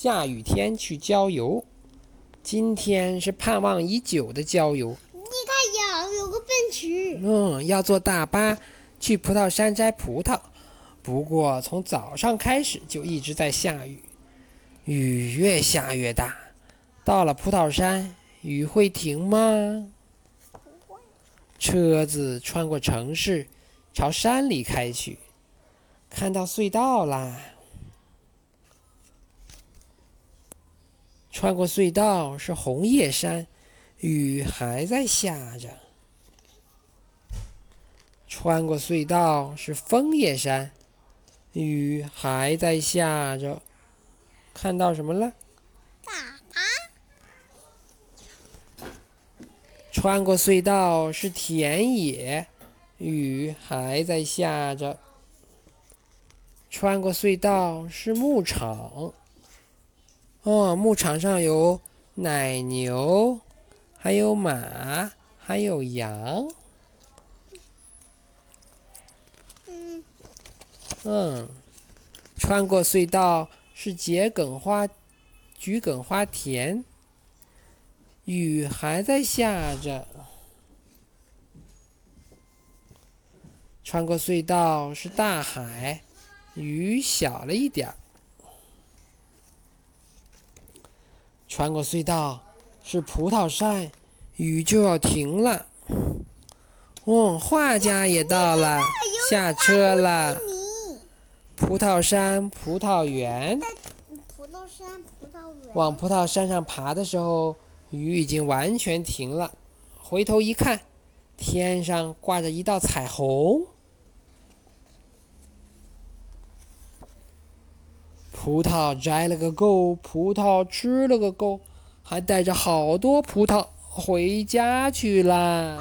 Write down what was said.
下雨天去郊游。今天是盼望已久的郊游。你看，有有个奔驰。嗯，要坐大巴去葡萄山摘葡萄。不过从早上开始就一直在下雨，雨越下越大。到了葡萄山，雨会停吗？车子穿过城市，朝山里开去。看到隧道啦！穿过隧道是红叶山，雨还在下着。穿过隧道是枫叶山，雨还在下着。看到什么了？爸爸。穿过隧道是田野，雨还在下着。穿过隧道是牧场，哦，牧场上有奶牛，还有马，还有羊。嗯，嗯，穿过隧道是桔梗花、桔梗花田，雨还在下着。穿过隧道是大海。雨小了一点儿，穿过隧道是葡萄山，雨就要停了。哦，画家也到了，下车了。葡萄山葡萄园。葡萄山葡萄园。往葡萄山上爬的时候，雨已经完全停了。回头一看，天上挂着一道彩虹。葡萄摘了个够，葡萄吃了个够，还带着好多葡萄回家去啦。